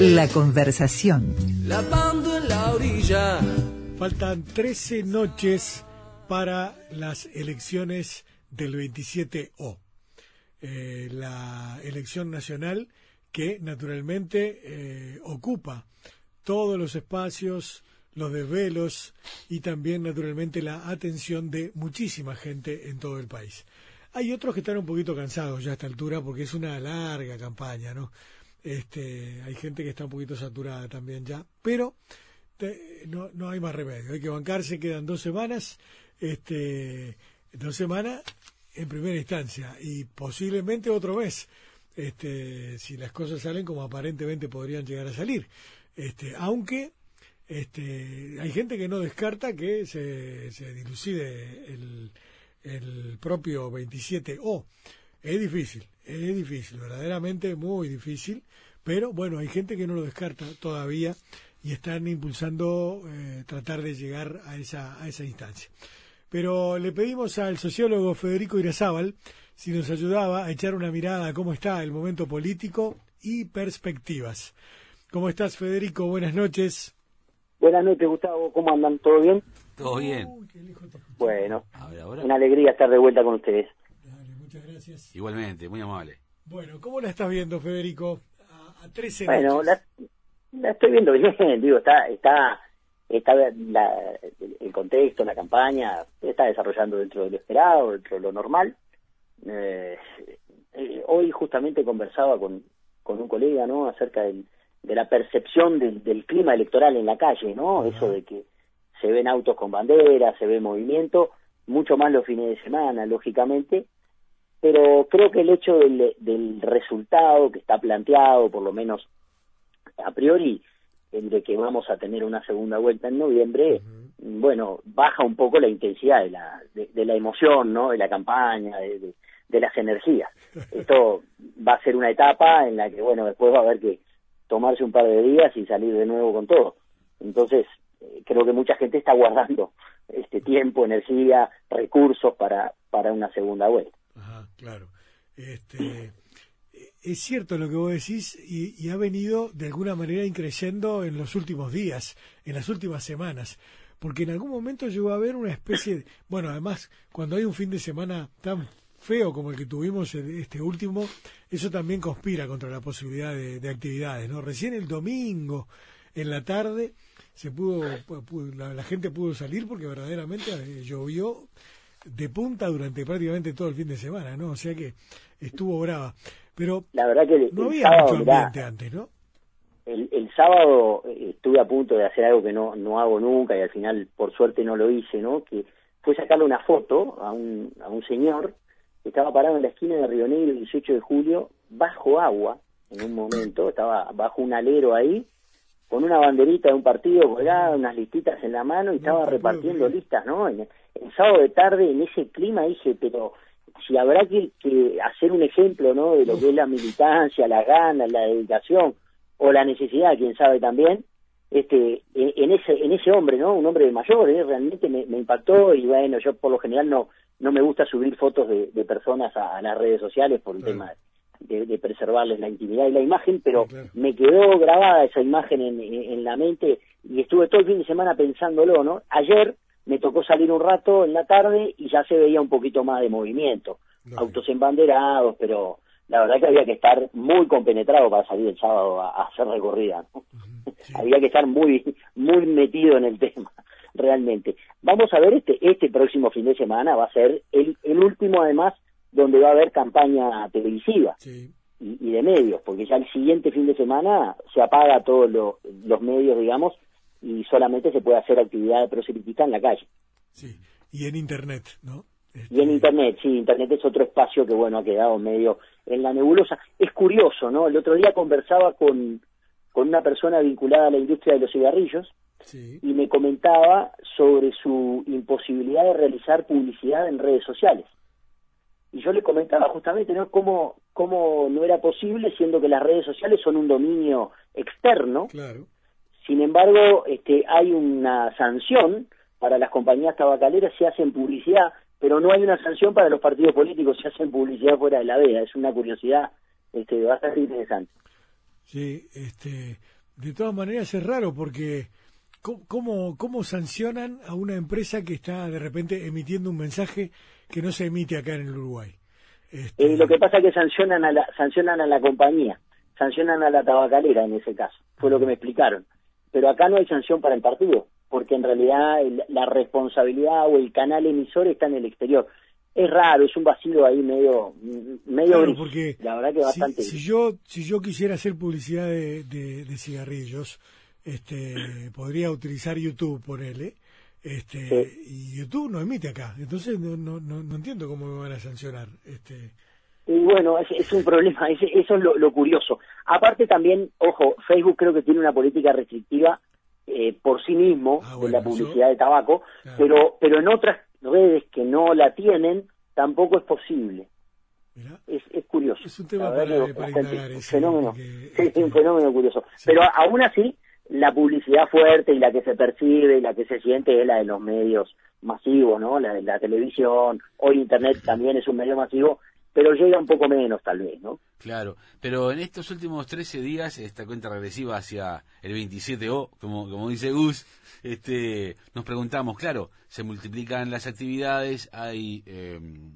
La conversación. Lavando en la orilla. Faltan 13 noches para las elecciones del 27O. Eh, la elección nacional que naturalmente eh, ocupa todos los espacios, los desvelos y también naturalmente la atención de muchísima gente en todo el país. Hay otros que están un poquito cansados ya a esta altura porque es una larga campaña, ¿no? Este, hay gente que está un poquito saturada también ya, pero no, no hay más remedio, hay que bancarse, quedan dos semanas, este, dos semanas en primera instancia y posiblemente otro mes, este, si las cosas salen como aparentemente podrían llegar a salir, este, aunque este, hay gente que no descarta que se, se dilucide el, el propio 27O. Es difícil, es difícil, verdaderamente muy difícil, pero bueno, hay gente que no lo descarta todavía y están impulsando eh, tratar de llegar a esa, a esa instancia. Pero le pedimos al sociólogo Federico Irazábal si nos ayudaba a echar una mirada a cómo está el momento político y perspectivas. ¿Cómo estás, Federico? Buenas noches. Buenas noches, Gustavo. ¿Cómo andan? ¿Todo bien? Todo bien. Bueno, una alegría estar de vuelta con ustedes. Muchas gracias. Igualmente, muy amable. Bueno, ¿cómo la estás viendo, Federico? A, a 13 Bueno, la, la estoy viendo bien, digo, está, está, está la- el contexto, la campaña, está desarrollando dentro de lo esperado, dentro de lo normal. Eh, eh, hoy justamente conversaba con, con un colega, ¿no? Acerca del, de la percepción del, del clima electoral en la calle, ¿no? Eso de que se ven autos con banderas, se ve movimiento, mucho más los fines de semana, lógicamente, pero creo que el hecho del, del resultado que está planteado, por lo menos a priori, el de que vamos a tener una segunda vuelta en noviembre, bueno, baja un poco la intensidad de la, de, de la emoción, ¿no? De la campaña, de, de- de las energías. Esto va a ser una etapa en la que, bueno, después va a haber que tomarse un par de días y salir de nuevo con todo. Entonces, eh, creo que mucha gente está guardando este tiempo, energía, recursos para, para una segunda vuelta. Ajá, claro. Este, es cierto lo que vos decís y, y ha venido de alguna manera increyendo en los últimos días, en las últimas semanas, porque en algún momento llegó a haber una especie de, bueno, además, cuando hay un fin de semana tan feo como el que tuvimos este último, eso también conspira contra la posibilidad de, de actividades, ¿no? Recién el domingo en la tarde se pudo, pudo- la, la gente pudo salir porque verdaderamente eh, llovió de punta durante prácticamente todo el fin de semana, ¿no? O sea que estuvo brava. Pero La verdad que el, no había sábado, mucho mirá, ambiente antes, ¿no? el, el sábado eh, estuve a punto de hacer algo que no, no hago nunca y al final por suerte no lo hice, ¿no? Que fue sacarle una foto a un, a un señor que estaba parado en la esquina de Río Negro el 18 de julio bajo agua en un momento, estaba bajo un alero ahí con una banderita de un partido colgada, unas listitas en la mano y estaba repartiendo listas, ¿no? En, el sábado de tarde en ese clima dije, pero si habrá que, que hacer un ejemplo, ¿no? De lo que es la militancia, las ganas, la dedicación o la necesidad, quién sabe también, este, en, ese en ese hombre, ¿no? Un hombre mayor, ¿eh? realmente me, me impactó y bueno, yo por lo general no no me gusta subir fotos de, de personas a, a las redes sociales por el Claro. tema de, de preservarles la intimidad y la imagen, pero claro. me quedó grabada esa imagen en, en- en la mente y estuve todo el fin de semana pensándolo, ¿no? Ayer me tocó salir un rato en la tarde y ya se veía un poquito más de movimiento, autos embanderados, pero la verdad que había que estar muy compenetrado para salir el sábado a, a hacer recorrida, ¿no? Sí. había que estar muy muy metido en el tema realmente vamos a ver este este próximo fin de semana va a ser el, el último además donde va a haber campaña televisiva Sí, y, y de medios porque ya el siguiente fin de semana se apaga todos los, los medios digamos y solamente se puede hacer actividad proselitista en la calle sí. Y en Internet, ¿no? Este, y en internet sí internet es otro espacio que bueno ha quedado medio en la nebulosa es curioso no el otro día conversaba con con una persona vinculada a la industria de los cigarrillos Sí, y me comentaba sobre su imposibilidad de realizar publicidad en redes sociales. Y yo le comentaba justamente ¿no? cómo, cómo no era posible, siendo que las redes sociales son un dominio externo. claro. Sin embargo, este, hay una sanción para las compañías tabacaleras si hacen publicidad, pero no hay una sanción para los partidos políticos si hacen publicidad fuera de la veda. Es una curiosidad este, bastante interesante. Sí, este, de todas maneras es raro porque ¿cómo, cómo sancionan a una empresa que está de repente emitiendo un mensaje que no se emite acá en el Uruguay? Este... Eh, lo que pasa es que sancionan a la, sancionan a la compañía, sancionan a la tabacalera en ese caso, fue lo que me explicaron. Pero acá no hay sanción para el partido, porque en realidad la responsabilidad o el canal emisor está en el exterior es raro, es un vacío ahí medio medio porque la verdad que bastante si, yo si yo quisiera hacer publicidad de, de, cigarrillos este podría utilizar YouTube por él este y YouTube no emite acá. Entonces no, no, no, entiendo cómo me van a sancionar este. Y bueno es, es un problema eso es lo, curioso. Aparte también ojo Facebook creo que tiene una política restrictiva eh, por sí mismo ah, de la publicidad de tabaco pero pero en otras redes que no la tienen, tampoco es posible. Es, es, curioso. Es un tema para, un fenómeno, un fenómeno curioso. Pero aún así, la publicidad fuerte y la que se percibe y la que se siente es la de los medios masivos, ¿no? La de la televisión, hoy Internet también es un medio masivo, pero llega un poco menos tal vez, ¿no? Claro, pero en estos últimos 13 días, esta cuenta regresiva hacia el 27O, como, como dice Gus, este, nos preguntamos, claro, se multiplican las actividades, hay em,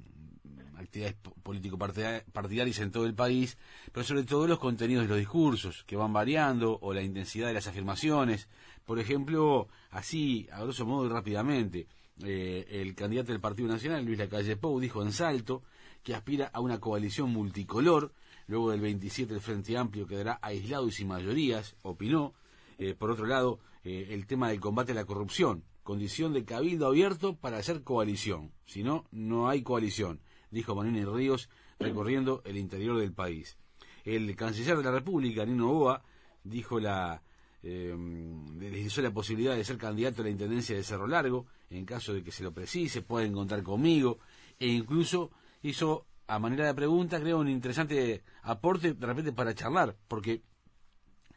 actividades político-partidarias en todo el país, pero sobre todo los contenidos de los discursos, que van variando, o la intensidad de las afirmaciones. Por ejemplo, así, a grosso modo y rápidamente, eh, el candidato del Partido Nacional, Luis Lacalle Pou, dijo en Salto que aspira a una coalición multicolor. Luego del 27 el Frente Amplio quedará aislado y sin mayorías, opinó. Eh, por otro lado, eh, el tema del combate a la corrupción, condición de cabildo abierto para hacer coalición. Si no, no hay coalición, dijo Manini Ríos recorriendo el interior del país. El canciller de la República, Nino Boa, dijo la, les la posibilidad de ser candidato a la Intendencia de Cerro Largo, en caso de que se lo precise, pueden contar conmigo, e incluso hizo a manera de pregunta, creo, un interesante aporte de repente para charlar, porque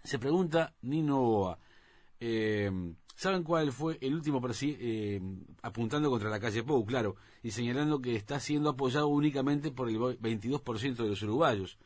se pregunta Nino eh, ¿saben cuál fue el último eh, apuntando contra la calle Pou, claro, y señalando que está siendo apoyado únicamente por el 22% de los uruguayos?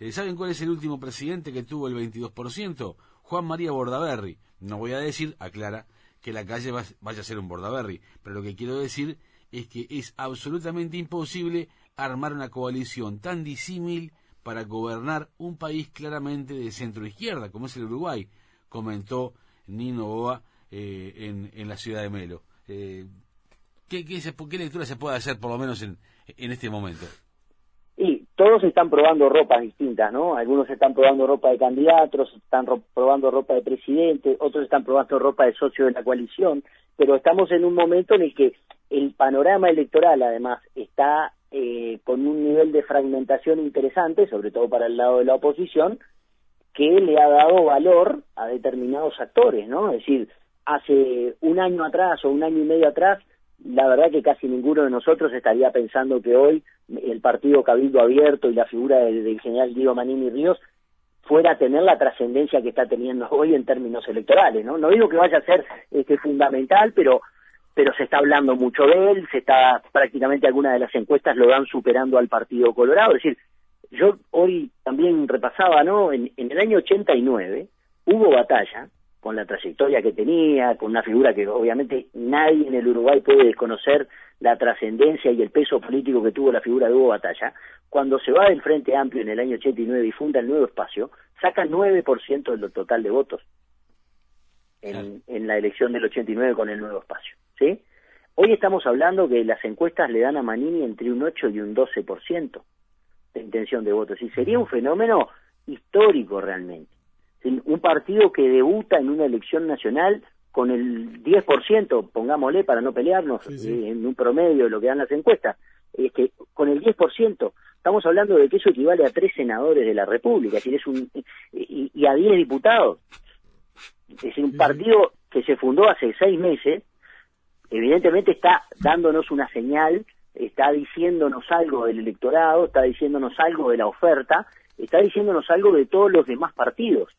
Eh, ¿Saben cuál es el último presidente que tuvo el 22%? Juan María Bordaberry. No voy a decir, aclara, que la calle vaya a ser un Bordaberry, pero lo que quiero decir es que es absolutamente imposible armar una coalición tan disímil para gobernar un país claramente de centro izquierda, como es el Uruguay, comentó Nino Boa eh, en, en, la ciudad de Melo. Eh, ¿qué, qué, lectura se puede hacer por lo menos en, en este momento? Y todos están probando ropas distintas, ¿no? Algunos están probando ropa de candidatos, están probando ropa de presidente, otros están probando ropa de socio de la coalición, pero estamos en un momento en el que el panorama electoral, además, está eh, con un nivel de fragmentación interesante, sobre todo para el lado de la oposición, que le ha dado valor a determinados actores, ¿no? Es decir, hace un año atrás o un año y medio atrás, la verdad que casi ninguno de nosotros estaría pensando que hoy el partido Cabildo Abierto y la figura del, general Diego Manini Ríos fuera a tener la trascendencia que está teniendo hoy en términos electorales, ¿no? Digo que vaya a ser este fundamental, pero pero se está hablando mucho de él, se está prácticamente algunas de las encuestas lo van superando al Partido Colorado, es decir, yo hoy también repasaba, ¿no? En, el año 89 hubo batalla con la trayectoria que tenía, con una figura que obviamente nadie en el Uruguay puede desconocer la trascendencia y el peso político que tuvo la figura de Hugo Batalla, cuando se va del Frente Amplio en el año 89 y funda el nuevo espacio, saca 9% del total de votos en, en la elección del 89 con el nuevo espacio. ¿sí? Hoy estamos hablando que las encuestas le dan a Manini entre un 8 y un 12% de intención de votos. Y sería un fenómeno histórico realmente. Un partido que debuta en una elección nacional con el 10%, pongámosle para no pelearnos, eh, en un promedio de lo que dan las encuestas, que con el 10%, estamos hablando de que eso equivale a tres senadores de la República, es un, y, y a 10 diputados. Es decir, un partido que se fundó hace seis meses, evidentemente está dándonos una señal, está diciéndonos algo del electorado, está diciéndonos algo de la oferta, está diciéndonos algo de todos los demás partidos,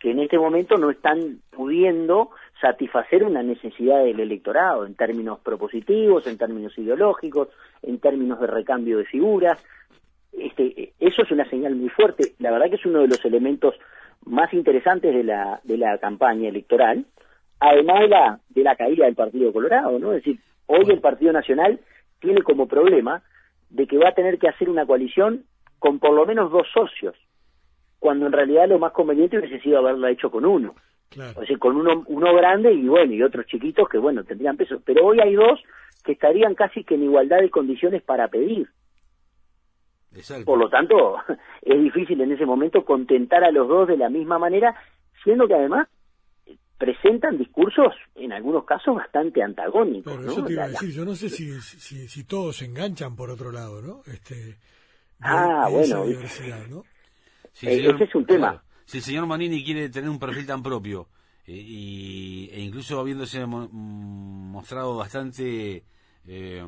que en este momento no están pudiendo satisfacer una necesidad del electorado en términos propositivos, en términos ideológicos, en términos de recambio de figuras. Este, eso es una señal muy fuerte. La verdad que es uno de los elementos más interesantes de la, de la campaña electoral, además de la, de la caída del Partido Colorado, ¿no? Es decir, hoy el Partido Nacional tiene como problema de que va a tener que hacer una coalición con por lo menos dos socios, cuando en realidad lo más conveniente hubiese sido haberla hecho con uno. Claro. O sea, con uno, uno grande y bueno, y otros chiquitos que bueno, tendrían peso. Pero hoy hay dos que estarían casi que en igualdad de condiciones para pedir. Exacto. Por lo tanto, es difícil en ese momento contentar a los dos de la misma manera, siendo que además presentan discursos, en algunos casos, bastante antagónicos. Pero ¿no? eso te iba a decir, yo no sé si, si, si todos se enganchan por otro lado, ¿no? Este, de- Ah, de esa bueno. diversidad, ¿no? Si Eh, ese es un tema. si el señor Manini quiere tener un perfil tan propio eh, y, e incluso habiéndose mo- mm, mostrado bastante eh,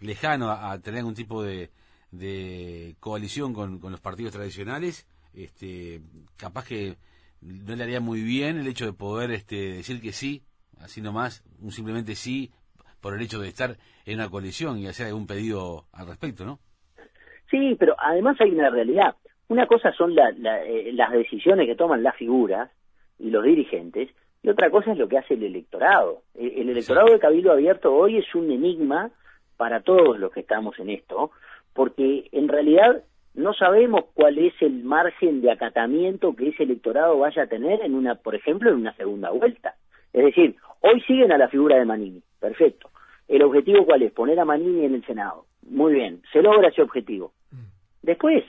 lejano a, a tener algún tipo de, de coalición con, con los partidos tradicionales, este, capaz que no le haría muy bien el hecho de poder este, decir que sí, así nomás, un simplemente sí, por el hecho de estar en una coalición y hacer algún pedido al respecto, ¿no? Sí, pero además hay una realidad. Una cosa son la- la- eh, las decisiones que toman las figuras y los dirigentes, y otra cosa es lo que hace el electorado. El, el electorado de Cabildo Abierto hoy es un enigma para todos los que estamos en esto, porque en realidad no sabemos cuál es el margen de acatamiento que ese electorado vaya a tener en una, por ejemplo, en una segunda vuelta. Es decir, hoy siguen a la figura de Manini, perfecto. ¿El objetivo cuál es? Poner a Manini en el Senado. Muy bien, se logra ese objetivo. Después,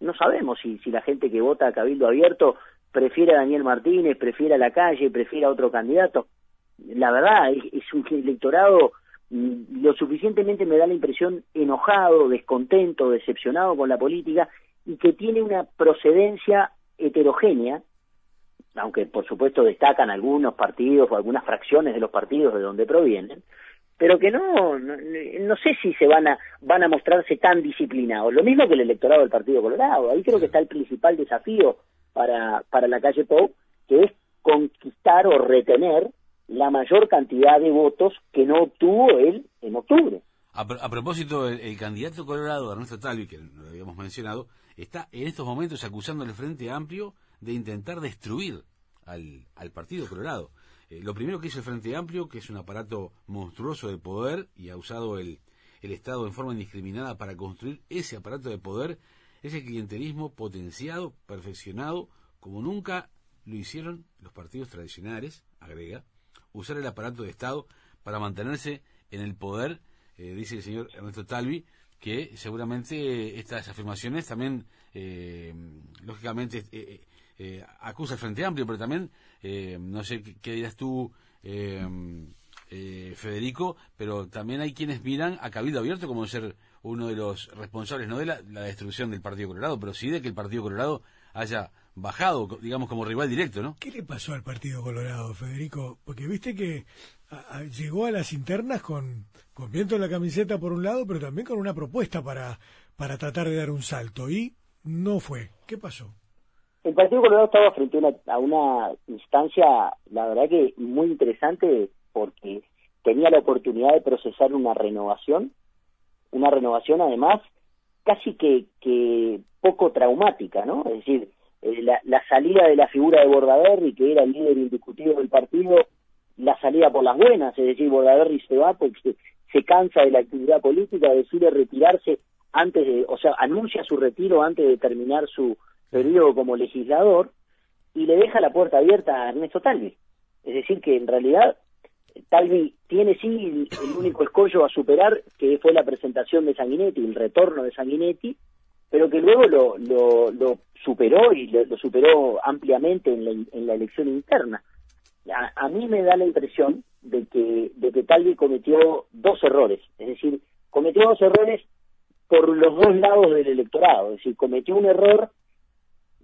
no sabemos si, si la gente que vota a Cabildo Abierto prefiere a Daniel Martínez, prefiere a la calle, prefiere a otro candidato. La verdad, es, es un electorado mm, lo suficientemente me da la impresión enojado, descontento, decepcionado con la política y que tiene una procedencia heterogénea, aunque por supuesto destacan algunos partidos o algunas fracciones de los partidos de donde provienen, pero que no, no, no sé si se van a, van a mostrarse tan disciplinados. Lo mismo que el electorado del Partido Colorado. Ahí creo que está el principal desafío para, para la calle Pou, que es conquistar o retener la mayor cantidad de votos que no obtuvo él en octubre. A, pro- a propósito, el, el candidato colorado, Ernesto Talvi, que lo habíamos mencionado, está en estos momentos acusando al Frente Amplio de intentar destruir al, al Partido Colorado. Eh, lo primero que hizo el Frente Amplio, que es un aparato monstruoso de poder y ha usado el, el Estado en forma indiscriminada para construir ese aparato de poder, es el clientelismo potenciado, perfeccionado, como nunca lo hicieron los partidos tradicionales, agrega, usar el aparato de Estado para mantenerse en el poder, eh, dice el señor Ernesto Talvi, que seguramente estas afirmaciones también, eh, lógicamente, eh, eh, acusa al Frente Amplio, pero también, eh, no sé qué, dirás tú, eh, eh, Federico, pero también hay quienes miran a Cabildo Abierto como ser uno de los responsables, no de la, destrucción del Partido Colorado, pero sí de que el Partido Colorado haya bajado, digamos, como rival directo, ¿no? ¿Qué le pasó al Partido Colorado, Federico? Porque viste que llegó a las internas con, con viento en la camiseta por un lado, pero también con una propuesta para, para tratar de dar un salto. Y no fue. ¿Qué pasó? El Partido Colorado estaba frente a una, a una instancia, la verdad que muy interesante, porque tenía la oportunidad de procesar una renovación, una renovación además casi que, que poco traumática, ¿no? Es decir, eh, la, la salida de la figura de Bordaberry, que era el líder indiscutido del partido, la salida por las buenas, es decir, Bordaberry se va porque se, se cansa de la actividad política, decide retirarse antes de, o sea, anuncia su retiro antes de terminar su periodo como legislador y le deja la puerta abierta a Ernesto Talvi. Es decir, que en realidad Talvi tiene sí el, único escollo a superar, que fue la presentación de Sanguinetti, el retorno de Sanguinetti, pero que luego lo, superó y lo, lo superó ampliamente en la, en la elección interna. A, a mí me da la impresión de que, de que Talvi cometió dos errores, es decir, cometió dos errores por los dos lados del electorado, es decir, cometió un error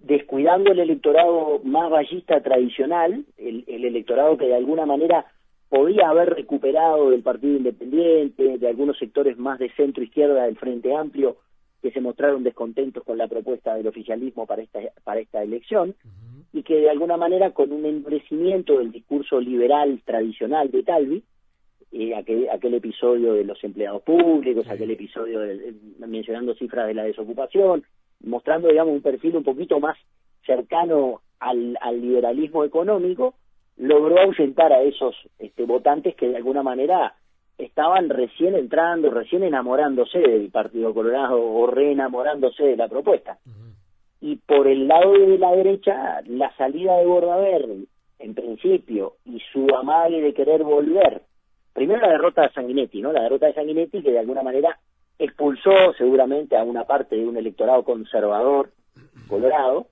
descuidando el electorado más vallista tradicional, el, el electorado que de alguna manera podía haber recuperado del Partido Independiente, de algunos sectores más de centro izquierda del Frente Amplio, que se mostraron descontentos con la propuesta del oficialismo para esta, para esta elección, y que de alguna manera con un endurecimiento del discurso liberal tradicional de Talvi, eh, aquel, aquel episodio de los empleados públicos, aquel episodio de- mencionando cifras de la desocupación, mostrando, digamos, un perfil un poquito más cercano al, al liberalismo económico, logró ahuyentar a esos este, votantes que de alguna manera estaban recién entrando, recién enamorándose del Partido Colorado o reenamorándose de la propuesta. Y por el lado de la derecha, la salida de Bordaberry, en principio, y su amague de querer volver, primero la derrota de Sanguinetti, ¿no? La derrota de Sanguinetti que de alguna manera expulsó seguramente a una parte de un electorado conservador colorado,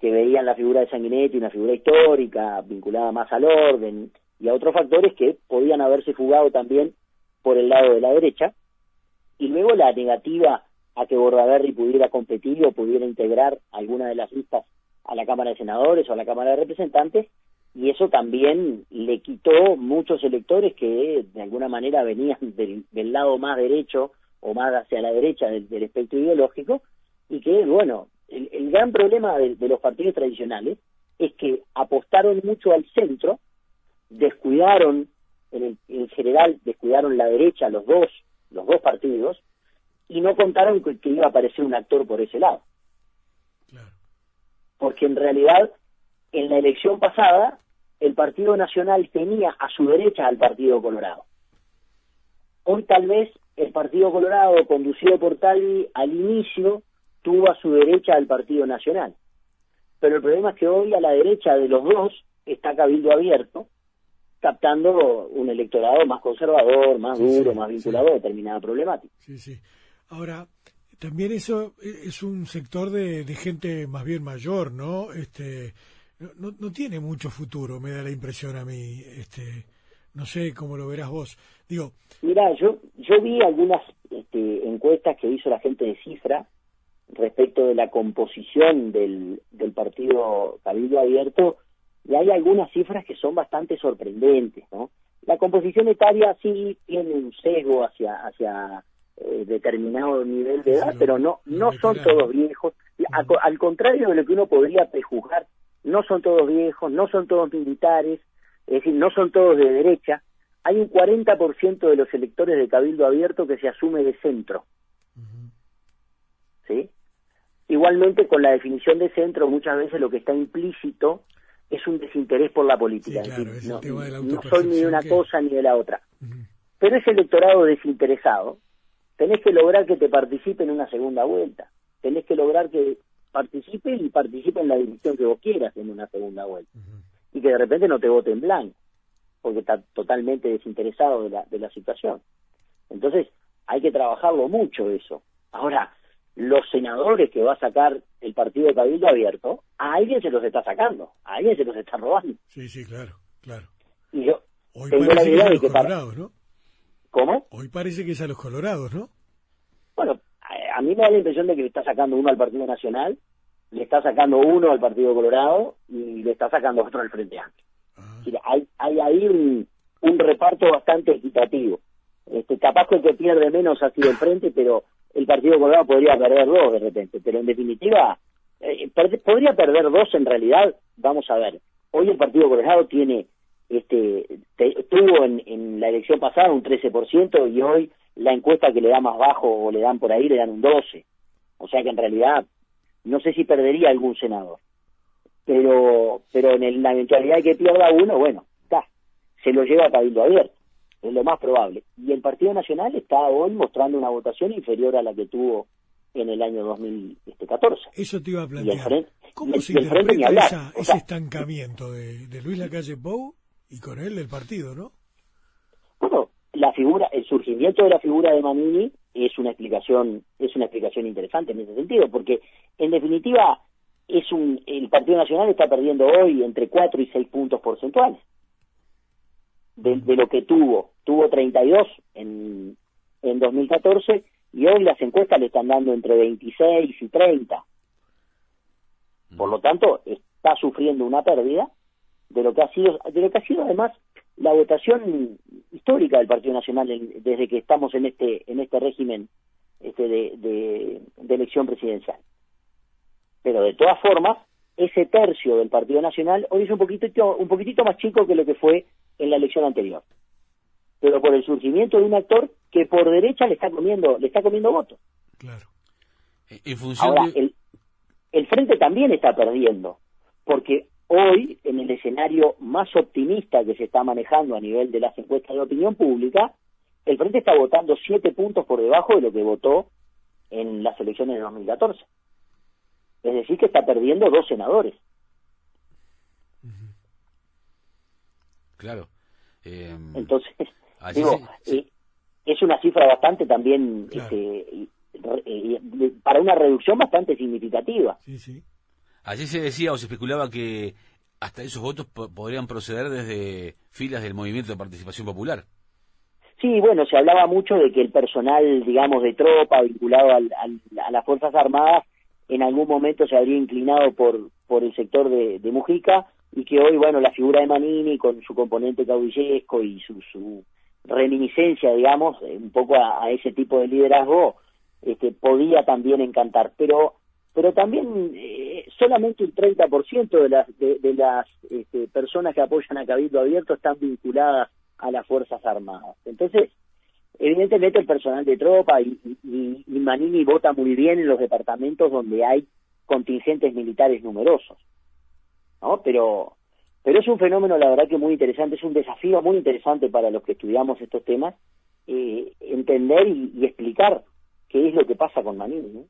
que veían la figura de Sanguinetti una figura histórica, vinculada más al orden y a otros factores que podían haberse fugado también por el lado de la derecha, y luego la negativa a que Bordaberry pudiera competir o pudiera integrar alguna de las listas a la Cámara de Senadores o a la Cámara de Representantes, y eso también le quitó muchos electores que de alguna manera venían del, lado más derecho o más hacia la derecha del, espectro ideológico, y que, bueno, el, gran problema de, los partidos tradicionales es que apostaron mucho al centro, descuidaron, en, en general, descuidaron la derecha, los dos, los dos partidos, y no contaron que, iba a aparecer un actor por ese lado. Porque en realidad, en la elección pasada, el Partido Nacional tenía a su derecha al Partido Colorado. Hoy tal vez el Partido Colorado, conducido por Talvi, al inicio tuvo a su derecha al Partido Nacional. Pero el problema es que hoy a la derecha de los dos está Cabildo Abierto, captando un electorado más conservador, más duro, más vinculado a determinada problemática. Sí, sí. Ahora, también eso es un sector de, gente más bien mayor, ¿no? Este, no, no tiene mucho futuro, me da la impresión a mí. Este, no sé cómo lo verás vos. Digo. Mira, yo yo vi algunas este, encuestas que hizo la gente de Cifra respecto de la composición del, del partido Cabildo Abierto y hay algunas cifras que son bastante sorprendentes, ¿no? La composición etaria sí tiene un sesgo hacia hacia eh, determinado nivel de edad, pero no no son todos viejos. al contrario de lo que uno podría prejuzgar, no son todos viejos, no son todos militares, es decir, no son todos de derecha. Hay un 40% de los electores de Cabildo Abierto que se asume de centro. ¿Sí? Igualmente, con la definición de centro, muchas veces lo que está implícito es un desinterés por la política. no, soy ni de una cosa ni de la otra. Pero ese electorado desinteresado, tenés que lograr que te participe en una segunda vuelta. Tenés que lograr que participe y participe en la dirección que vos quieras en una segunda vuelta. Y que de repente no te vote en blanco, porque está totalmente desinteresado de la, de la situación. Entonces, hay que trabajarlo mucho eso. Ahora, los senadores que va a sacar el partido de Cabildo Abierto, a alguien se los está sacando, a alguien se los está robando. Sí, sí, claro, claro. Y yo Hoy tengo la idea de que colorados, ¿no? ¿Cómo? Hoy parece que es a los colorados, ¿no? Bueno, a, mí me da la impresión de que le está sacando uno al Partido Nacional, le está sacando uno al Partido Colorado y le está sacando otro al Frente Amplio. Hay, hay ahí un, un reparto bastante equitativo. Este, capaz que el que pierde menos ha sido el Frente, pero el Partido Colorado podría perder dos de repente, pero en definitiva, eh, podría perder dos en realidad, vamos a ver. Hoy el Partido Colorado tiene, este, tuvo en, en la elección pasada un 13% y hoy la encuesta que le da más bajo o le dan por ahí le dan un 12%. O sea que en realidad no sé si perdería algún senador. Pero, pero en la eventualidad de que pierda uno, bueno, está, se lo lleva a cabildo abierto es lo más probable. Y el Partido Nacional está hoy mostrando una votación inferior a la que tuvo en el año 2014. Eso te iba a plantear. ¿Cómo se interpreta ese estancamiento de, Luis Lacalle Pou y con él del partido, no? Bueno, la figura, el surgimiento de la figura de Manini es una explicación, es una explicación interesante en ese sentido, porque en definitiva es un, el Partido Nacional está perdiendo hoy entre 4 y 6 puntos porcentuales de, lo que tuvo. Tuvo 32 en, en 2014 y hoy las encuestas le están dando entre 26 y 30. Por lo tanto, está sufriendo una pérdida de lo que ha sido, de lo que ha sido además la votación histórica del Partido Nacional desde que estamos en este en este régimen este de, de, de, elección presidencial. Pero de todas formas, ese tercio del Partido Nacional hoy es un poquitito un poquitito más chico que lo que fue en la elección anterior. Pero por el surgimiento de un actor que por derecha le está comiendo, le está comiendo votos. Claro. En función Ahora, el, el frente también está perdiendo, porque hoy, en el escenario más optimista que se está manejando a nivel de las encuestas de opinión pública, el Frente está votando siete puntos por debajo de lo que votó en las elecciones de 2014. Es decir, que está perdiendo dos senadores. Claro. Eh, Entonces, digo, es una cifra bastante también, Claro. este, eh, para una reducción bastante significativa. Sí, sí. Allí se decía o se especulaba que hasta esos votos po- podrían proceder desde filas del movimiento de participación popular. Sí, bueno, se hablaba mucho de que el personal, digamos, de tropa vinculado al- al- a las Fuerzas Armadas en algún momento se habría inclinado por, por el sector de, Mujica y que hoy, bueno, la figura de Manini con su componente caudillesco y su, su reminiscencia, digamos, eh, un poco a, a ese tipo de liderazgo, este, podía también encantar. Pero pero también eh, solamente un 30% de las, de, de las este, personas que apoyan a Cabildo Abierto están vinculadas a las Fuerzas Armadas. Entonces, evidentemente el personal de tropa y, y, y Manini vota muy bien en los departamentos donde hay contingentes militares numerosos, ¿no? Pero, pero es un fenómeno, la verdad que muy interesante, es un desafío muy interesante para los que estudiamos estos temas, eh, entender y, y explicar qué es lo que pasa con Manini, ¿no?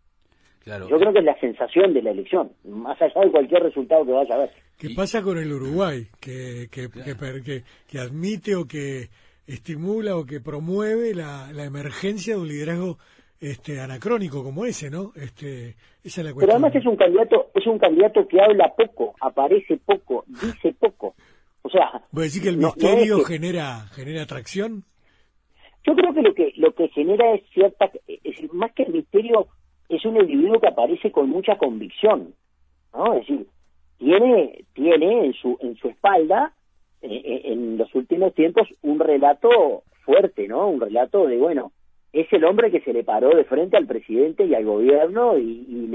Claro. Yo creo que es la sensación de la elección, más allá de cualquier resultado que vaya a haber. ¿Qué pasa con el Uruguay? Que, que, que, per- que- que admite o que estimula o que promueve la, la emergencia de un liderazgo este anacrónico como ese, ¿no? Este, esa es la Pero cuestión. además es un candidato, es un candidato que habla poco, aparece poco, dice poco. O sea, ¿Voy a decir que el no- no misterio es que- genera genera atracción? yo creo que lo que lo que genera es cierta, es más que el misterio, es un individuo que aparece con mucha convicción, ¿no? Es decir, tiene tiene en su en su espalda en los últimos tiempos un relato fuerte, ¿no? Un relato de bueno, es el hombre que se le paró de frente al presidente y al gobierno y,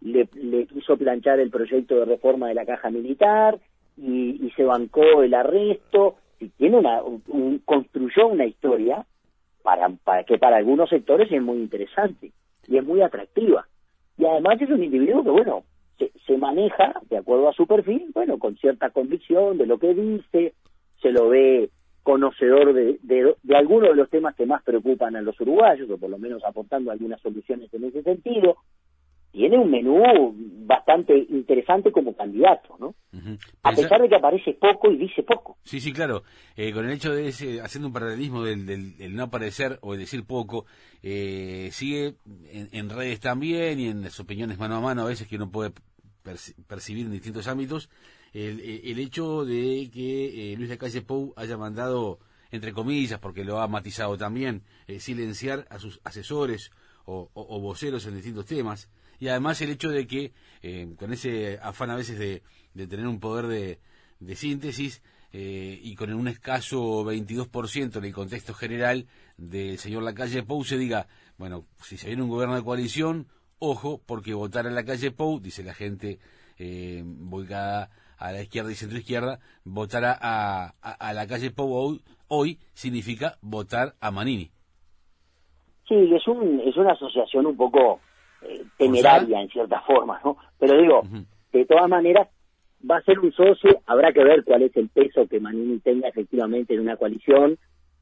le, le quiso planchar el proyecto de reforma de la caja militar y, y se bancó el arresto y tiene una un- un- construyó una historia para, para que para algunos sectores es muy interesante y es muy atractiva. Y además es un individuo que, bueno, se, se maneja de acuerdo a su perfil, bueno, con cierta convicción de lo que dice, se lo ve conocedor de, de, de algunos de los temas que más preocupan a los uruguayos, o por lo menos aportando algunas soluciones en ese sentido. Tiene un menú bastante interesante como candidato, ¿no? A pesar de que aparece poco y dice poco. Sí, sí, claro. Eh, con el hecho de ese, haciendo un paralelismo del, del- del no aparecer o el decir poco, eh, sigue en, en redes también y en las opiniones mano a mano a veces que uno puede perci- percibir en distintos ámbitos, el, el- el hecho de que eh, Luis Lacalle Pou haya mandado, entre comillas, porque lo ha matizado también, eh, silenciar a sus asesores o, voceros en distintos temas. Y además el hecho de que, eh, con ese afán a veces de, de tener un poder de, síntesis eh, y con un escaso 22% en el contexto general del señor Lacalle Pou se diga, bueno, si se viene un gobierno de coalición, ojo, porque votar a Lacalle Pou, dice la gente eh, volcada a la izquierda y centroizquierda, votar a, a, a la calle Pou hoy, hoy significa votar a Manini. Sí, es, un, es una asociación un poco eh, temeraria en cierta forma, ¿no? Pero digo, de todas maneras, va a ser un socio, habrá que ver cuál es el peso que Manini tenga efectivamente en una coalición,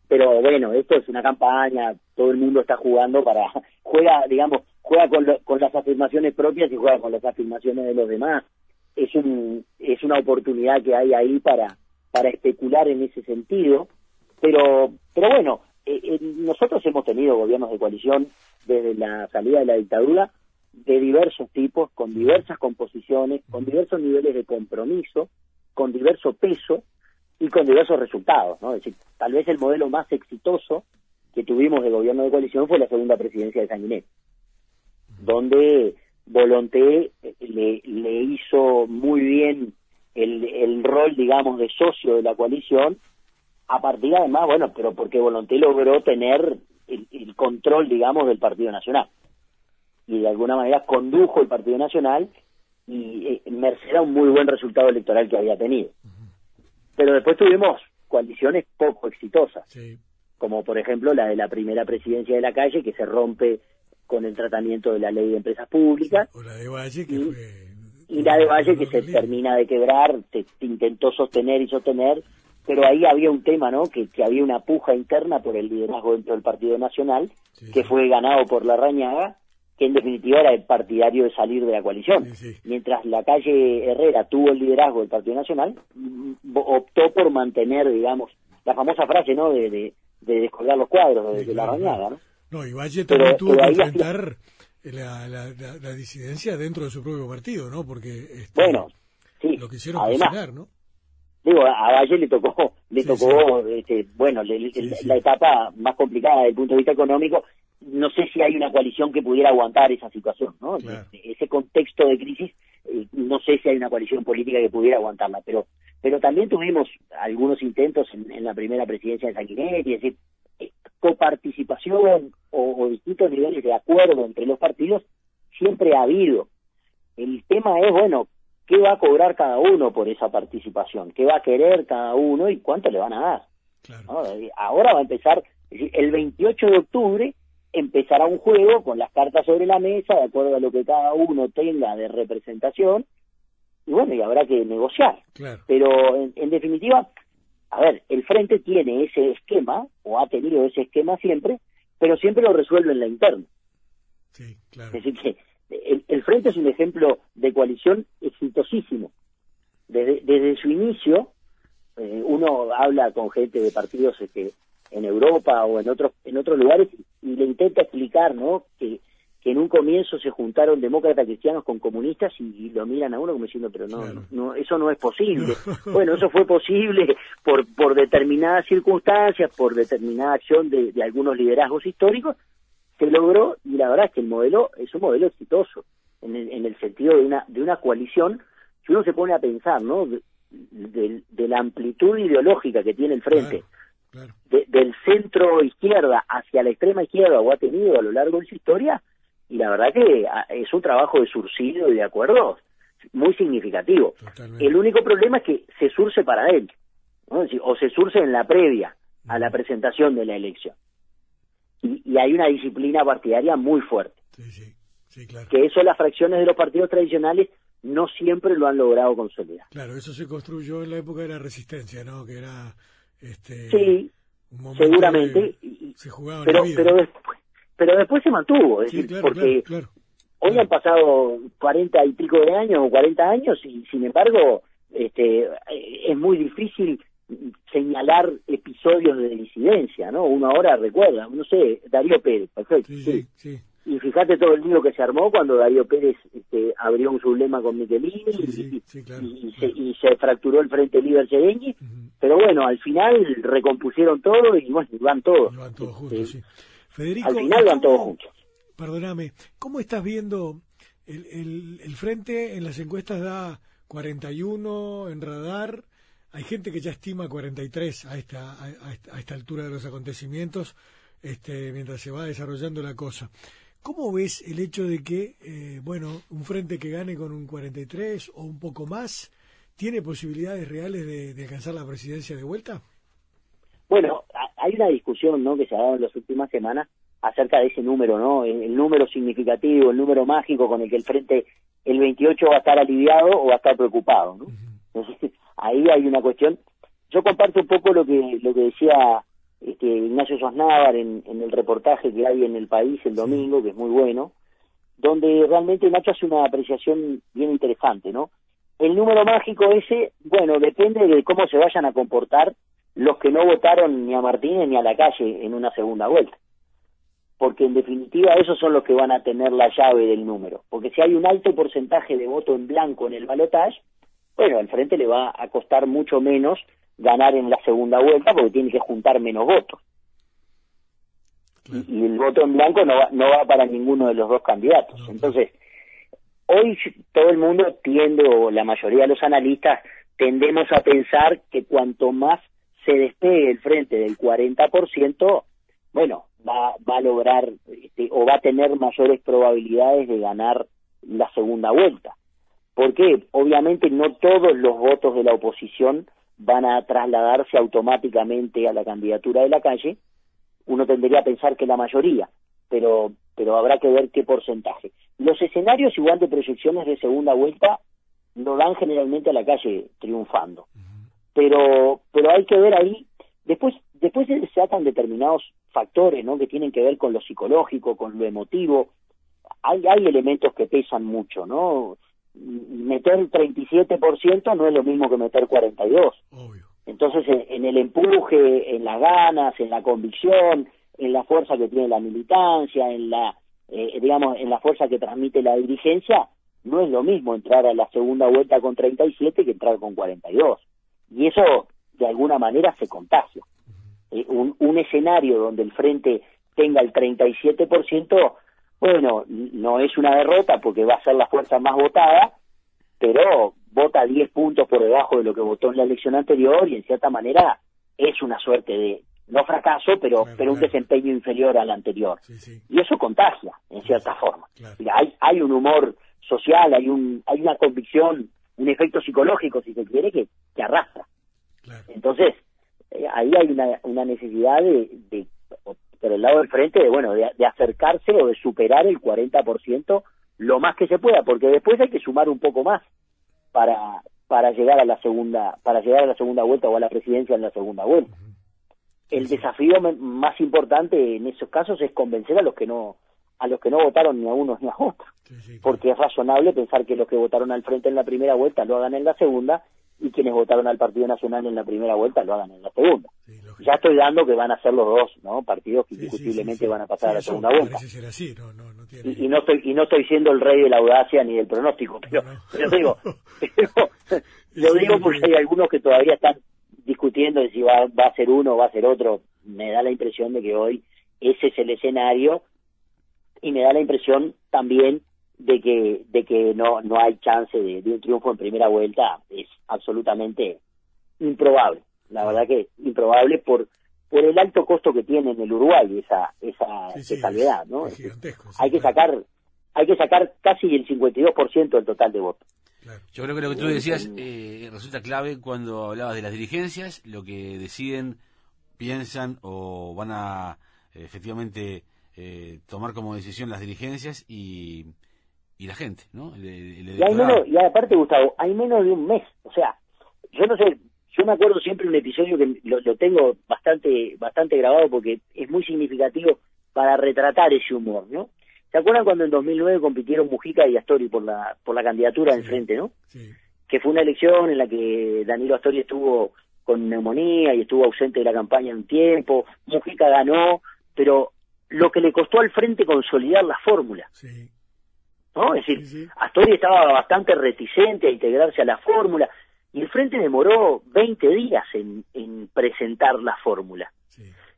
pero bueno, esto es una campaña, todo el mundo está jugando para, juega, digamos, juega con, lo- con las afirmaciones propias y juega con las afirmaciones de los demás. Es, un, es una oportunidad que hay ahí para, para especular en ese sentido, pero, pero bueno, eh, eh, nosotros hemos tenido gobiernos de coalición desde la salida de la dictadura de diversos tipos, con diversas composiciones, con diversos niveles de compromiso, con diverso peso y con diversos resultados. ¿no? Es decir, tal vez el modelo más exitoso que tuvimos de gobierno de coalición fue la segunda presidencia de Sanguinetti, donde Volonté eh, le, le hizo muy bien el, el rol, digamos, de socio de la coalición, a partir además, bueno, pero porque Volonté logró tener el, el control, digamos, del Partido Nacional. Y de alguna manera condujo el Partido Nacional y eh, merced a un muy buen resultado electoral que había tenido. Pero después tuvimos coaliciones poco exitosas, Sí. como por ejemplo la de la primera presidencia de la calle, que se rompe con el tratamiento de la ley de empresas públicas. O la de Valle, que Y- fue y la de Valle que se termina de quebrar, se, intentó sostener y sostener, pero ahí había un tema, ¿no? Que, que había una puja interna por el liderazgo dentro del Partido Nacional, que fue ganado por la Rañaga, que en definitiva era el partidario de salir de la coalición. Mientras la calle Herrera tuvo el liderazgo del Partido Nacional, optó por mantener, digamos, la famosa frase, ¿no? De, de, descolgar los cuadros de, la Rañaga, ¿no? No, y Valle también tuvo que enfrentar la, la, disidencia dentro de su propio partido, ¿no? Porque este, bueno, sí, lo quisieron además, ¿no? Digo, a Valle le tocó, le tocó, Este, bueno, la etapa más complicada desde el punto de vista económico. No sé si hay una coalición que pudiera aguantar esa situación, ¿no? Ese contexto de crisis, eh, no sé si hay una coalición política que pudiera aguantarla, pero pero también tuvimos algunos intentos en, la primera presidencia de Sanguinetti, es decir, eh, coparticipación o, distintos niveles de acuerdo entre los partidos siempre ha habido. El tema es, bueno, ¿qué va a cobrar cada uno por esa participación? ¿Qué va a querer cada uno y cuánto le van a dar? Eh, ahora va a empezar, el 28 de octubre empezará un juego con las cartas sobre la mesa, de acuerdo a lo que cada uno tenga de representación, y bueno, y habrá que negociar. Pero en definitiva, a ver, el frente tiene ese esquema, o ha tenido ese esquema siempre, pero siempre lo resuelve en la interna. Sí, claro. Es decir, que el, frente es un ejemplo de coalición exitosísimo. Desde, desde su inicio, eh, uno habla con gente de partidos este, en Europa o en otros en otros lugares y le intenta explicar, ¿no? Que que en un comienzo se juntaron demócratas cristianos con comunistas y, lo miran a uno como diciendo, pero no, no eso no es posible. bueno, eso fue posible por, por determinadas circunstancias, por determinada acción de, algunos liderazgos históricos, se logró y la verdad es que el modelo es un modelo exitoso en el, en el sentido de una, de una coalición que uno se pone a pensar, ¿no? De, la amplitud ideológica que tiene el frente. del centro izquierda hacia la extrema izquierda o ha tenido a lo largo de su historia, y la verdad que ah, es un trabajo de surcido y de acuerdo muy significativo. El único problema es que se surce para él, o se surce en la previa a la presentación de la elección. Y, hay una disciplina partidaria muy fuerte. Que eso las fracciones de los partidos tradicionales no siempre lo han logrado consolidar. Claro, eso se construyó en la época de la resistencia, ¿no? Que era... Este, sí, seguramente. se jugaba pero, pero después pero después se mantuvo, es decir, porque hoy han pasado cuarenta y pico de años o cuarenta años y sin embargo este es muy difícil señalar episodios de disidencia, ¿no? Uno ahora recuerda, no sé, Darío Pérez, perfecto. Sí, sí, y fíjate todo el lío que se armó cuando Darío Pérez este, abrió un sublema con Michelini y, se, y, se, fracturó el Frente Libre Sereñi, pero bueno, al final recompusieron todo y bueno, van todos. Van todos juntos, este, sí. Federico, al final van todos juntos. Perdóname, ¿cómo estás viendo el, el, el frente en las encuestas da 41 en radar? Hay gente que ya estima 43 a esta, a, a esta altura de los acontecimientos, este, mientras se va desarrollando la cosa. ¿Cómo ves el hecho de que, eh, bueno, un frente que gane con un 43 o un poco más, tiene posibilidades reales de, de alcanzar la presidencia de vuelta? Bueno, hay una discusión ¿no? que se ha dado en las últimas semanas acerca de ese número, ¿no? El, número significativo, el número mágico con el que el frente el 28 va a estar aliviado o va a estar preocupado, ¿no? Entonces, ahí hay una cuestión. Yo comparto un poco lo que lo que decía este, Ignacio Sosnávar en, en el reportaje que hay en el país el domingo, que es muy bueno, donde realmente Nacho hace una apreciación bien interesante, ¿no? El número mágico ese, bueno, depende de cómo se vayan a comportar los que no votaron ni a Martínez ni a la calle en una segunda vuelta. Porque en definitiva esos son los que van a tener la llave del número. Porque si hay un alto porcentaje de voto en blanco en el balotaje, bueno, al frente le va a costar mucho menos ganar en la segunda vuelta porque tiene que juntar menos votos. Y, el voto en blanco no va, no va para ninguno de los dos candidatos. Entonces, hoy todo el mundo tiende, o la mayoría de los analistas, tendemos a pensar que cuanto más se despegue el frente del 40%, bueno, va, va a lograr este, o va a tener mayores probabilidades de ganar la segunda vuelta. Porque obviamente no todos los votos de la oposición van a trasladarse automáticamente a la candidatura de la calle. Uno tendría a pensar que la mayoría, pero pero habrá que ver qué porcentaje. Los escenarios igual de proyecciones de segunda vuelta lo dan generalmente a la calle triunfando. Pero, pero hay que ver ahí, después, después se tratan determinados factores, ¿no? Que tienen que ver con lo psicológico, con lo emotivo. Hay, hay elementos que pesan mucho, ¿no? Meter 37% no es lo mismo que meter 42. Obvio. Entonces, en, el empuje, en las ganas, en la convicción, en la fuerza que tiene la militancia, en la, eh, digamos, en la fuerza que transmite la dirigencia, no es lo mismo entrar a la segunda vuelta con 37 que entrar con 42. Y eso, de alguna manera, se contagia. Eh, un, un escenario donde el frente tenga el 37%, bueno, no es una derrota porque va a ser la fuerza más votada, pero vota 10 puntos por debajo de lo que votó en la elección anterior y en cierta manera es una suerte de, no fracaso, pero, pero un desempeño inferior al anterior. Y eso contagia, en cierta forma. hay, hay un humor social, hay, un, hay una convicción, un efecto psicológico, si se quiere, que, que arrastra. Entonces, eh, ahí hay una, una necesidad de, de, por el lado del frente, de, bueno, de, de acercarse o de superar el 40% lo más que se pueda, porque después hay que sumar un poco más para para llegar a la segunda para llegar a la segunda vuelta o a la presidencia en la segunda vuelta. El desafío más importante en esos casos es convencer a los que no a los que no votaron ni a unos ni a otros, porque es razonable pensar que los que votaron al frente en la primera vuelta lo hagan en la segunda y quienes votaron al Partido Nacional en la primera vuelta lo hagan en la segunda. ya estoy dando que van a ser los dos, ¿no? Partidos que indiscutiblemente van a pasar a la segunda vuelta. y, no estoy y no estoy siendo el rey de la audacia ni del pronóstico, pero, digo, lo digo porque hay algunos que todavía están discutiendo de si va, va a ser uno o va a ser otro. Me da la impresión de que hoy ese es el escenario y me da la impresión también de que de que no no hay chance de, un triunfo en primera vuelta es absolutamente improbable. La verdad que improbable por por el alto costo que tiene en el Uruguay esa esa, esa no hay que sacar hay que sacar casi el 52% del total de votos. Yo creo que lo que tú decías eh, resulta clave cuando hablabas de las dirigencias lo que deciden piensan o van a efectivamente eh, tomar como decisión las dirigencias y y la gente, ¿no? y, hay menos, y aparte, Gustavo, hay menos de un mes. O sea, yo no sé, yo me acuerdo siempre un episodio que lo, tengo bastante bastante grabado porque es muy significativo para retratar ese humor, ¿no? ¿Se acuerdan cuando en 2009 compitieron Mujica y Astori por la por la candidatura sí, frente, no? Sí. Que fue una elección en la que Danilo Astori estuvo con neumonía y estuvo ausente de la campaña un tiempo, Mujica ganó, pero lo que le costó al frente consolidar la fórmula. Sí. ¿No? Es decir, Astori estaba bastante reticente a integrarse a la fórmula y el Frente demoró 20 días en, en presentar la fórmula.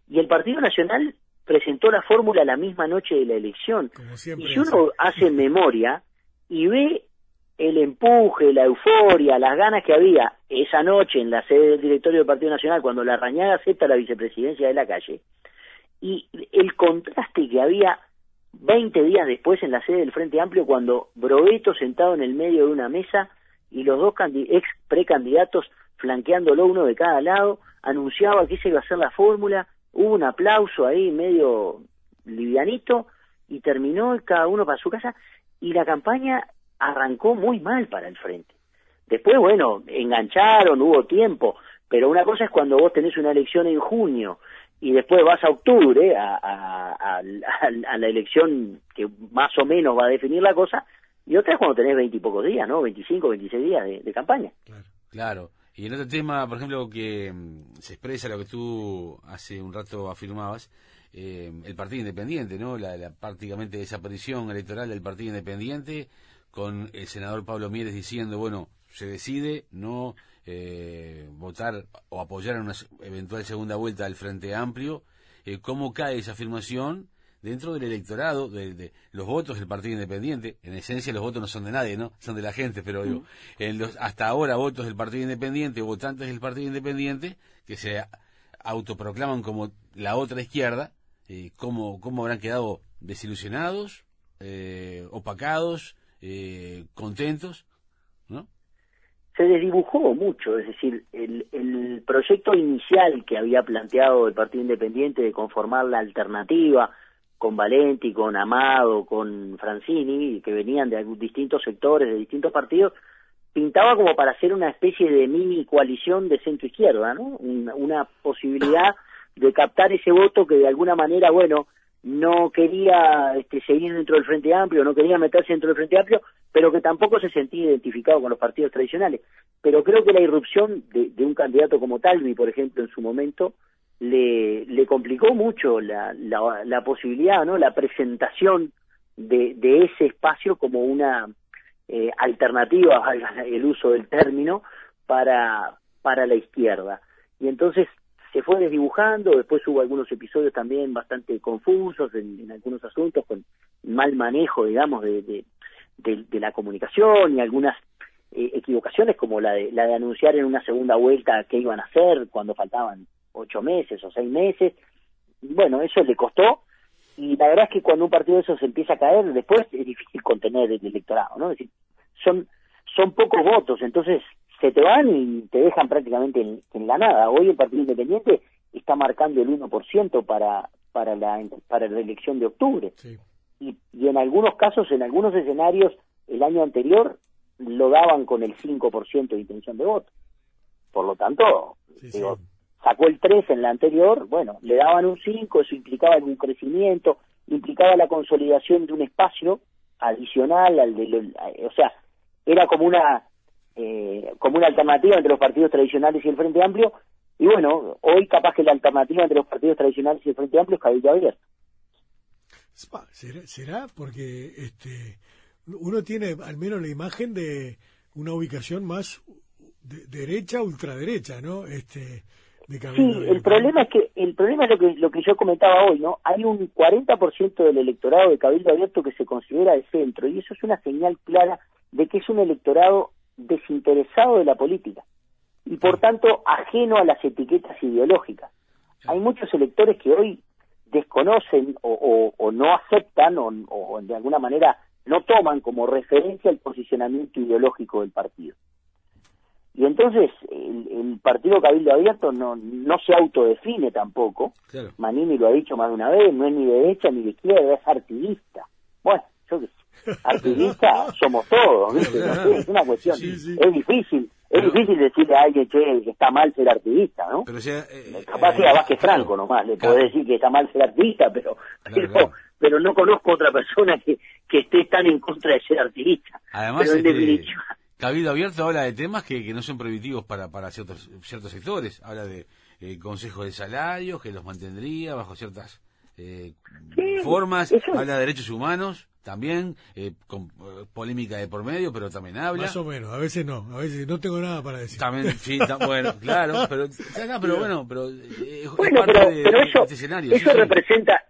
Y el Partido Nacional presentó la fórmula la misma noche de la elección. Y si uno hace memoria y ve el empuje, la euforia, las ganas que había esa noche en la sede del directorio del Partido Nacional cuando la Rañaga acepta la vicepresidencia de la calle, y el contraste que había 20 días después en la sede del Frente Amplio cuando Broeto sentado en el medio de una mesa y los dos ex precandidatos flanqueándolo uno de cada lado, anunciaba que esa iba a ser la fórmula, hubo un aplauso ahí medio livianito y terminó cada uno para su casa y la campaña arrancó muy mal para el frente. Después, bueno, engancharon, hubo tiempo, pero una cosa es cuando vos tenés una elección en junio y después vas a octubre, a, a, a, la elección que más o menos va a definir la cosa, y otra es cuando tenés veintipocos días, ¿no? 25, 26 días de, campaña. Claro. claro. Y en otro tema, por ejemplo, que mm, se expresa lo que tú hace un rato afirmabas, eh, el Partido Independiente, ¿no? La, la, prácticamente desaparición electoral del Partido Independiente, con el senador Pablo Mieres diciendo, bueno, se decide no eh, votar o apoyar en una eventual segunda vuelta del Frente Amplio, eh, ¿cómo cae esa afirmación dentro del electorado, de, los votos del Partido Independiente? En esencia los votos no son de nadie, ¿no? Son de la gente, pero digo, en los, hasta ahora votos del Partido Independiente, votantes del Partido Independiente, que se autoproclaman como la otra izquierda, eh, ¿cómo, ¿cómo habrán quedado desilusionados, eh, opacados, eh, contentos? Se desdibujó mucho, es decir, el, el proyecto inicial que había planteado el Partido Independiente de conformar la alternativa con Valenti, con Amado, con Francini, que venían de distintos sectores, de distintos partidos, pintaba como para hacer una especie de mini coalición de centro izquierda, ¿no? Una, una posibilidad de captar ese voto que de alguna manera, bueno, no quería este, seguir dentro del Frente Amplio, no quería meterse dentro del Frente Amplio, pero que tampoco se sentía identificado con los partidos tradicionales. Pero creo que la irrupción de, de un candidato como Talvi, por ejemplo, en su momento, le, le complicó mucho la, la, la posibilidad, ¿no? La presentación de, de ese espacio como una eh, alternativa al el uso del término para, para la izquierda. Y entonces se fue desdibujando, después hubo algunos episodios también bastante confusos en, en algunos asuntos, con mal manejo, digamos, de, de, de, de la comunicación y algunas eh, equivocaciones como la de, la de anunciar en una segunda vuelta qué iban a hacer cuando faltaban ocho meses o seis meses. Bueno, eso le costó y la verdad es que cuando un partido de esos empieza a caer, después es difícil contener el electorado, ¿no? Es decir, son, son pocos votos, entonces se te van y te dejan prácticamente en, la nada. Hoy el Partido Independiente está marcando el 1% para, para, la, para la elección de octubre. Sí. Y, y en algunos casos, en algunos escenarios, el año anterior lo daban con el 5% de intención de voto. Por lo tanto, Sí, digo, sí. sacó el 3 en la anterior, bueno, le daban un 5, eso implicaba algún crecimiento, implicaba la consolidación de un espacio adicional al de, lo- o sea, era como una eh, como una alternativa entre los partidos tradicionales y el Frente Amplio, y bueno, hoy capaz que la alternativa entre los partidos tradicionales y el Frente Amplio es Cabildo Abierto. ¿Será, será? Porque este, uno tiene al menos la imagen de una ubicación más de, derecha, ultraderecha, ¿no? Este, de Sí, Cabildo el problema es que el problema es lo que lo que yo comentaba hoy, ¿no? Hay un 40% del electorado de Cabildo Abierto que se considera de centro y eso es una señal clara de que es un electorado desinteresado de la política y por tanto ajeno a las etiquetas ideológicas. Hay muchos electores que hoy desconocen o, o- o no aceptan o, o de alguna manera no toman como referencia el posicionamiento ideológico del partido. Y entonces el, el partido Cabildo Abierto no, no se autodefine tampoco. Claro. Manini lo ha dicho más de una vez, no es ni de derecha ni de izquierda, es artiguista. Bueno, yo qué sé, artiguista somos todos, ¿viste? No sé, es una cuestión, Sí, sí. es difícil, es difícil decirle a alguien che, que está mal ser artiguista, ¿no? Pero sea, eh, Capaz eh, sea Vázquez claro, Franco nomás, le claro. podés decir que está mal ser artiguista, pero, Claro, pero, no conozco otra persona que, que esté tan en contra de ser artiguista. Además, pero en este, definitiva, Cabildo Abierto habla de temas que, que no son prohibitivos para, para ciertos, ciertos sectores. Habla de eh, consejos de salarios, que los mantendría bajo ciertas eh, Sí, formas. eso- Habla de derechos humanos también, eh, con eh, polémica de por medio, pero también habla. Más o menos, a veces no, a veces no tengo nada para decir. También, sí, ta- bueno, claro, pero, ya, no, pero bueno, pero eh, es Bueno, parte pero, de, pero eso, este escenario. eso sí, sí. representa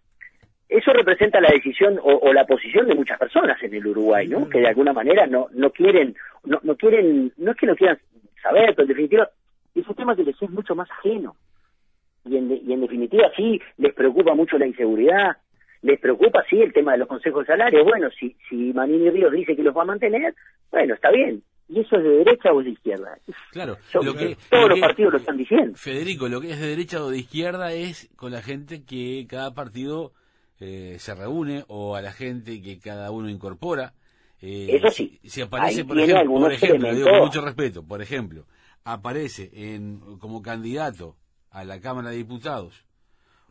eso representa la decisión o, o la posición de muchas personas en el Uruguay, ¿no? Que de alguna manera no no quieren no, no quieren no es que no quieran saber, pero en definitiva es un tema que les es mucho más ajeno y en, de- y en definitiva sí les preocupa mucho la inseguridad, les preocupa sí el tema de los consejos de salario. Bueno, si si Manini Ríos dice que los va a mantener, bueno está bien. ¿Y eso es de derecha o de izquierda? Claro, Yo- lo que, todos lo los que- partidos lo están diciendo. Federico, lo que es de derecha o de izquierda es con la gente que cada partido eh, se reúne o a la gente que cada uno incorpora. Eh, Eso sí. Si, si aparece, Ahí por ejemplo, por ejemplo, lo digo con mucho respeto, por ejemplo, aparece en, como candidato a la Cámara de Diputados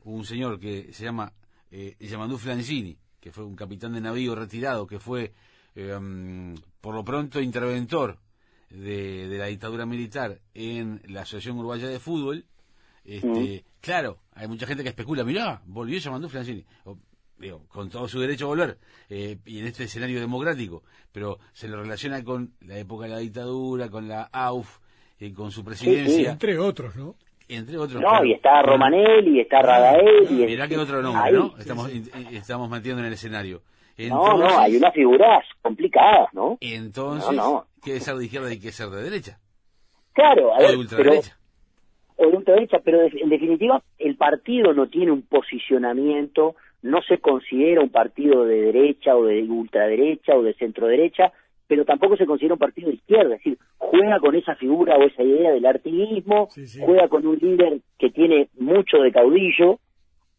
un señor que se llama eh, Yamandú Flancini, que fue un capitán de navío retirado, que fue eh, mm, por lo pronto interventor de, de la dictadura militar en la Asociación Uruguaya de Fútbol. Este, Claro, hay mucha gente que especula, mirá, volvió. O, digo, con todo su derecho a volver, eh, y en este escenario democrático, pero se lo relaciona con la época de la dictadura, con la AUF, eh, con su presidencia, Entre otros, ¿no? Entre otros. No, claro. y está Romanelli, está Radael. y Mirá que otro nombre, ahí. ¿no? Estamos, in- estamos metiendo en el escenario. No, no, hay unas figuras complicadas, ¿no? Entonces, No, no. ¿qué es ser de izquierda y qué es ser de derecha? Claro, a O ver, de pero, ultraderecha. o de ultraderecha, pero de- en definitiva el partido no tiene un posicionamiento, no se considera un partido de derecha o de ultraderecha o de centro derecha, pero tampoco se considera un partido de izquierda, es decir, juega con esa figura o esa idea del artiguismo, Sí, sí. juega con un líder que tiene mucho de caudillo,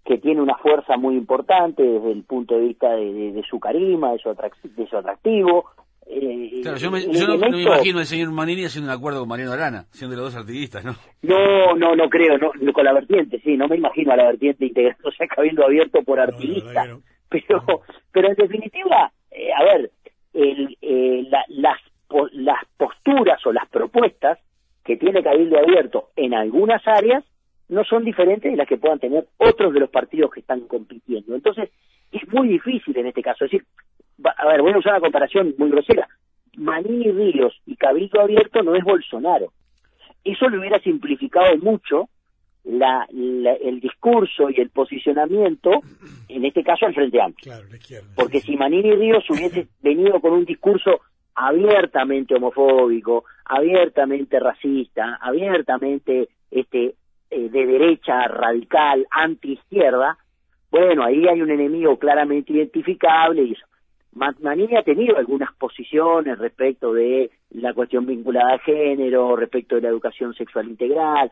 que tiene una fuerza muy importante desde el punto de vista de, de- de su carisma, de su, atrac- de su atractivo, eh, Claro, yo, me, el yo no, no me imagino al señor Manini haciendo un acuerdo con Mariano Arana, siendo los dos artiguistas, ¿no? No, no, no creo, no, no, con la vertiente, sí, no me imagino a la vertiente integrándose a Cabildo Abierto por artiguista, no. pero, pero en definitiva, eh, a ver, el, eh, la- las, po- las posturas o las propuestas que tiene Cabildo Abierto en algunas áreas no son diferentes de las que puedan tener otros de los partidos que están compitiendo. Entonces, es muy difícil en este caso. Es decir, a ver, voy a usar una comparación muy grosera. Manini Ríos y Cabildo Abierto no es Bolsonaro. Eso le hubiera simplificado mucho la, la- el discurso y el posicionamiento, en este caso al Frente Amplio. Claro. Porque si. Manini Ríos hubiese venido con un discurso abiertamente homofóbico, abiertamente racista, abiertamente este eh, de derecha radical, anti-izquierda, bueno, ahí hay un enemigo claramente identificable y eso. Ma- Manini ha tenido algunas posiciones respecto de la cuestión vinculada a género, respecto de la educación sexual integral,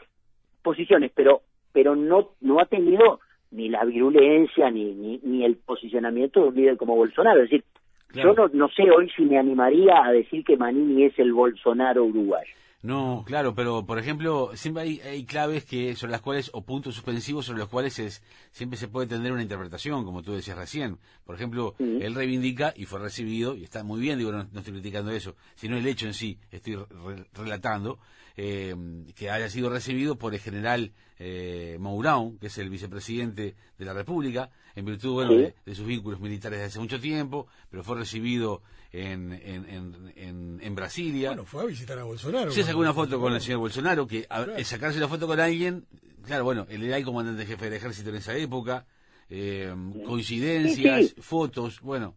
posiciones, pero pero no no ha tenido ni la virulencia ni, ni, ni el posicionamiento de un líder como Bolsonaro. Es decir, Claro. yo no, no sé hoy si me animaría a decir que Manini es el Bolsonaro uruguayo. No, claro, pero por ejemplo, siempre hay, hay claves que sobre las cuales, o puntos suspensivos sobre los cuales es, siempre se puede tener una interpretación, como tú decías recién. Por ejemplo, Sí. él reivindica y fue recibido, y está muy bien, digo, no, no estoy criticando eso, sino el hecho en sí, estoy re- relatando, eh, que haya sido recibido por el general eh, Mourão, que es el vicepresidente de la República, en virtud bueno, Sí. de, de sus vínculos militares de hace mucho tiempo, pero fue recibido en, en, en, en, en Brasilia. Bueno, fue a visitar a Bolsonaro. Sí, sacó una foto con el señor Bolsonaro, que a- Claro. el sacarse la foto con alguien, claro, bueno, él era el comandante jefe del ejército en esa época, eh, coincidencias, Sí, sí. fotos, bueno,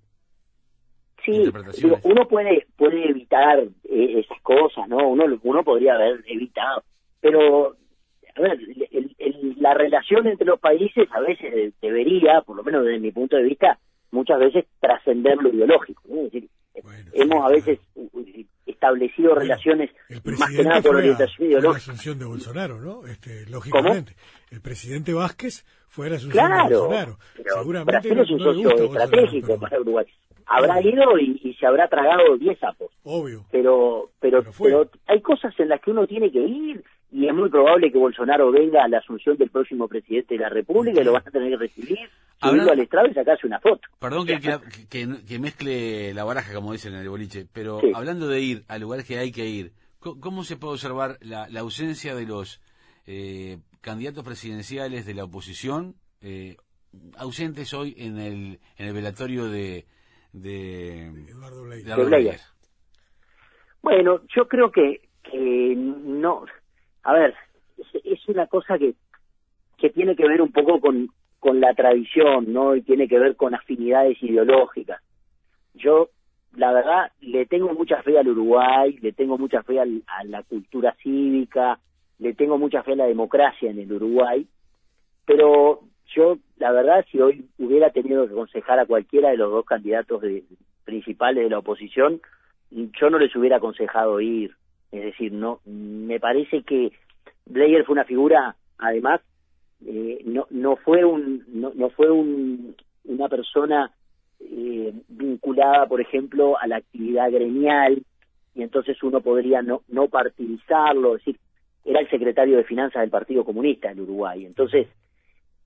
Sí, digo, uno puede puede evitar eh, esas cosas, ¿no? Uno uno podría haber evitado, pero a ver, el- el- la relación entre los países a veces debería, por lo menos desde mi punto de vista, muchas veces trascender lo ideológico, ¿no? Es decir, Bueno, hemos a veces establecido Bueno, relaciones El más que nada por orientación fue a la ideológica. asunción de Bolsonaro, ¿no? Este, lógicamente. El presidente Vázquez fue la asunción de Claro, Bolsonaro. Seguramente Brasil no- es un socio estratégico pero- para Uruguay. Habrá ido y, y se habrá tragado 10 sapos. Obvio. pero pero Pero hay cosas en las que uno tiene que ir y es muy probable que Bolsonaro venga a la asunción del próximo presidente de la República y lo van a tener que recibir, subirlo al estrado y sacarse una foto. Perdón que, que, que- que mezcle la baraja, como dicen en el boliche, pero Sí. hablando de ir a lugares que hay que ir, ¿cómo se puede observar la, la ausencia de los eh, candidatos presidenciales de la oposición eh, ausentes hoy en el, en el velatorio de, de, Eduardo de Bleier. Bleier? Bueno, yo creo que, que no, a ver, es, es una cosa que, que tiene que ver un poco con, con la tradición, ¿no? Y tiene que ver con afinidades ideológicas. Yo, la verdad, le tengo mucha fe al Uruguay, le tengo mucha fe al- a la cultura cívica, le tengo mucha fe a la democracia en el Uruguay, pero yo, la verdad, si hoy hubiera tenido que aconsejar a cualquiera de los dos candidatos de- principales de la oposición, yo no les hubiera aconsejado ir. Es decir, no, me parece que Blair fue una figura, además, eh, no, no fue un, no, no fue un, una persona eh, vinculada, por ejemplo, a la actividad gremial, y entonces uno podría no, no partidizarlo, decir, era el secretario de finanzas del Partido Comunista en Uruguay, entonces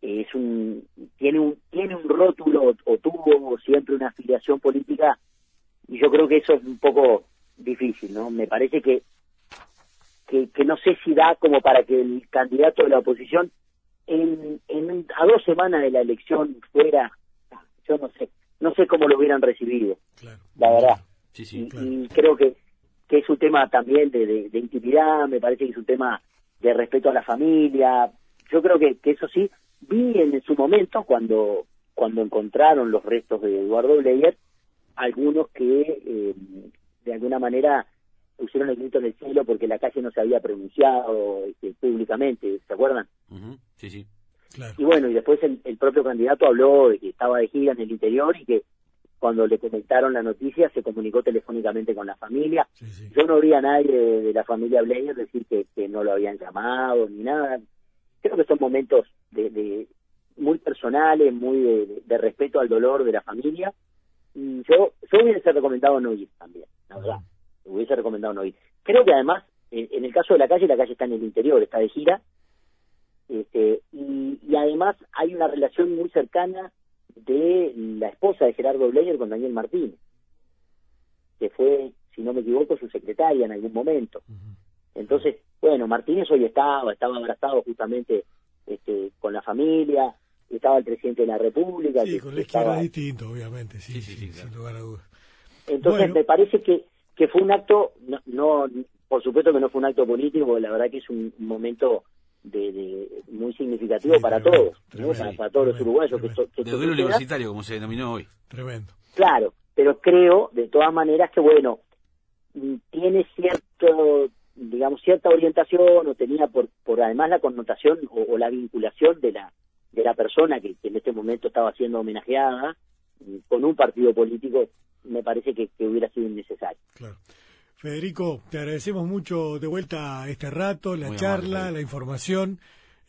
es un tiene un tiene un rótulo o, o tuvo siempre una afiliación política y yo creo que eso es un poco difícil, ¿no? Me parece que que, que no sé si da como para que el candidato de la oposición en, en a dos semanas de la elección fuera, yo no sé, no sé cómo lo hubieran recibido, Claro. la verdad. Sí, Y, sí. claro. y creo que, que es un tema también de, de, de intimidad, me parece que es un tema de respeto a la familia. Yo creo que, que eso sí, vi en su momento cuando, cuando encontraron los restos de Eduardo Bleyer, algunos que eh, de alguna manera pusieron el grito en el cielo porque la calle no se había pronunciado este, públicamente, ¿se acuerdan? Sí, sí. Claro. Y bueno, y después el, el propio candidato habló de que estaba de gira en el interior y que cuando le comentaron la noticia se comunicó telefónicamente con la familia. Sí, sí. Yo no oí a nadie de, de la familia Blair decir que, que no lo habían llamado ni nada. Creo que son momentos de, de muy personales, muy de, de respeto al dolor de la familia. Y yo, yo hubiese recomendado no ir también. la verdad. Hubiese recomendado no ir. Creo que además, en, en el caso de la calle, la calle está en el interior, está de gira, este, y, y además hay una relación muy cercana de la esposa de Gerardo Bleyer con Daniel Martínez, que fue, si no me equivoco, su secretaria en algún momento. Entonces, bueno, Martínez hoy estaba, estaba abrazado justamente este, con la familia, estaba el presidente de la República. Sí, que- con la izquierda estaba- distinto, obviamente, sí, Sí, sí, sí, sí, claro. sin lugar a dudas. Entonces Bueno. me parece que, que fue un acto, no, no, por supuesto que no fue un acto político, porque la verdad que es un, momento de, de- muy significativo Sí, para tremendo, todos, para, para todos los uruguayos que tremendo. esto, que De esto duelo universitario, como se denominó hoy. Tremendo. Claro, pero creo de todas maneras que bueno, tiene cierto, digamos, cierta orientación o tenía por, por además la connotación o, o la vinculación de la de la persona que, que en este momento estaba siendo homenajeada mm, con un partido político, me parece que, que hubiera sido innecesario. Claro. Federico, te agradecemos mucho de vuelta este rato, la Muy charla, la información,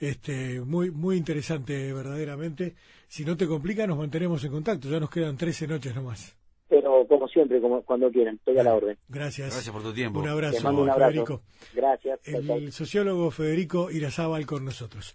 este, muy, muy interesante verdaderamente. Si no te complica, nos mantenemos en contacto. Ya nos quedan 13 noches nomás. Pero como siempre, como cuando quieran, estoy a la orden. Gracias. Gracias por tu tiempo. Un abrazo, mando un abrazo. Federico. Gracias. El sociólogo Federico Irazábal con nosotros.